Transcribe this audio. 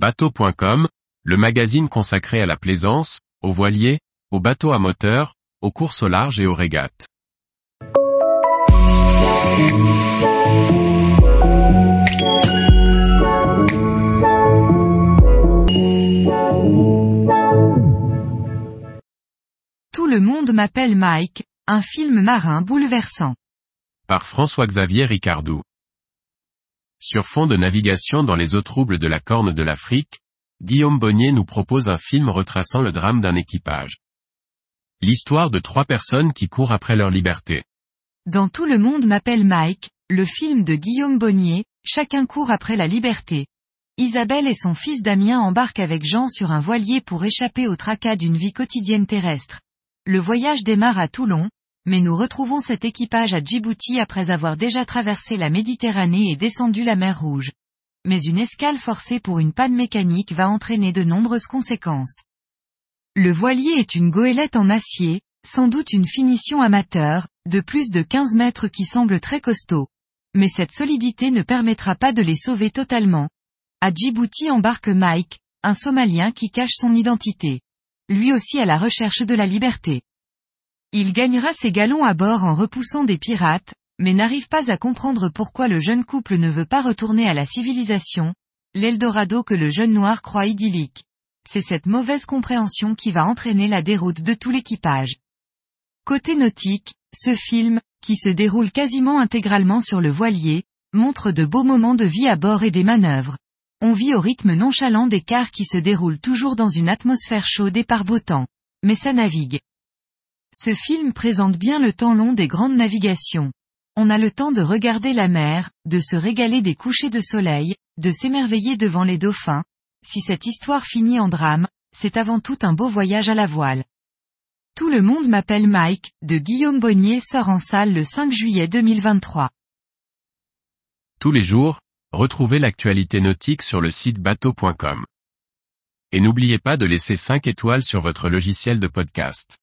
Bateau.com, le magazine consacré à la plaisance, aux voiliers, aux bateaux à moteur, aux courses au large et aux régates. Tout le monde m'appelle Mike, un film marin bouleversant. Par François-Xavier Ricardou. Sur fond de navigation dans les eaux troubles de la Corne de l'Afrique, Guillaume Bonnier nous propose un film retraçant le drame d'un équipage. L'histoire de trois personnes qui courent après leur liberté. Dans Tout le monde m'appelle Mike, le film de Guillaume Bonnier, chacun court après la liberté. Isabelle et son fils Damien embarquent avec Jean sur un voilier pour échapper au tracas d'une vie quotidienne terrestre. Le voyage démarre à Toulon, mais nous retrouvons cet équipage à Djibouti après avoir déjà traversé la Méditerranée et descendu la mer Rouge. Mais une escale forcée pour une panne mécanique va entraîner de nombreuses conséquences. Le voilier est une goélette en acier, sans doute une finition amateur, de plus de 15 mètres qui semble très costaud. Mais cette solidité ne permettra pas de les sauver totalement. À Djibouti embarque Mike, un Somalien qui cache son identité. Lui aussi à la recherche de la liberté. Il gagnera ses galons à bord en repoussant des pirates, mais n'arrive pas à comprendre pourquoi le jeune couple ne veut pas retourner à la civilisation, l'Eldorado que le jeune noir croit idyllique. C'est cette mauvaise compréhension qui va entraîner la déroute de tout l'équipage. Côté nautique, ce film, qui se déroule quasiment intégralement sur le voilier, montre de beaux moments de vie à bord et des manœuvres. On vit au rythme nonchalant des cars qui se déroulent toujours dans une atmosphère chaude et par beau temps. Mais ça navigue. Ce film présente bien le temps long des grandes navigations. On a le temps de regarder la mer, de se régaler des couchers de soleil, de s'émerveiller devant les dauphins. Si cette histoire finit en drame, c'est avant tout un beau voyage à la voile. Tout le monde m'appelle Mike, de Guillaume Bonnier sort en salle le 5 juillet 2023. Tous les jours, retrouvez l'actualité nautique sur le site bateau.com. Et n'oubliez pas de laisser 5 étoiles sur votre logiciel de podcast.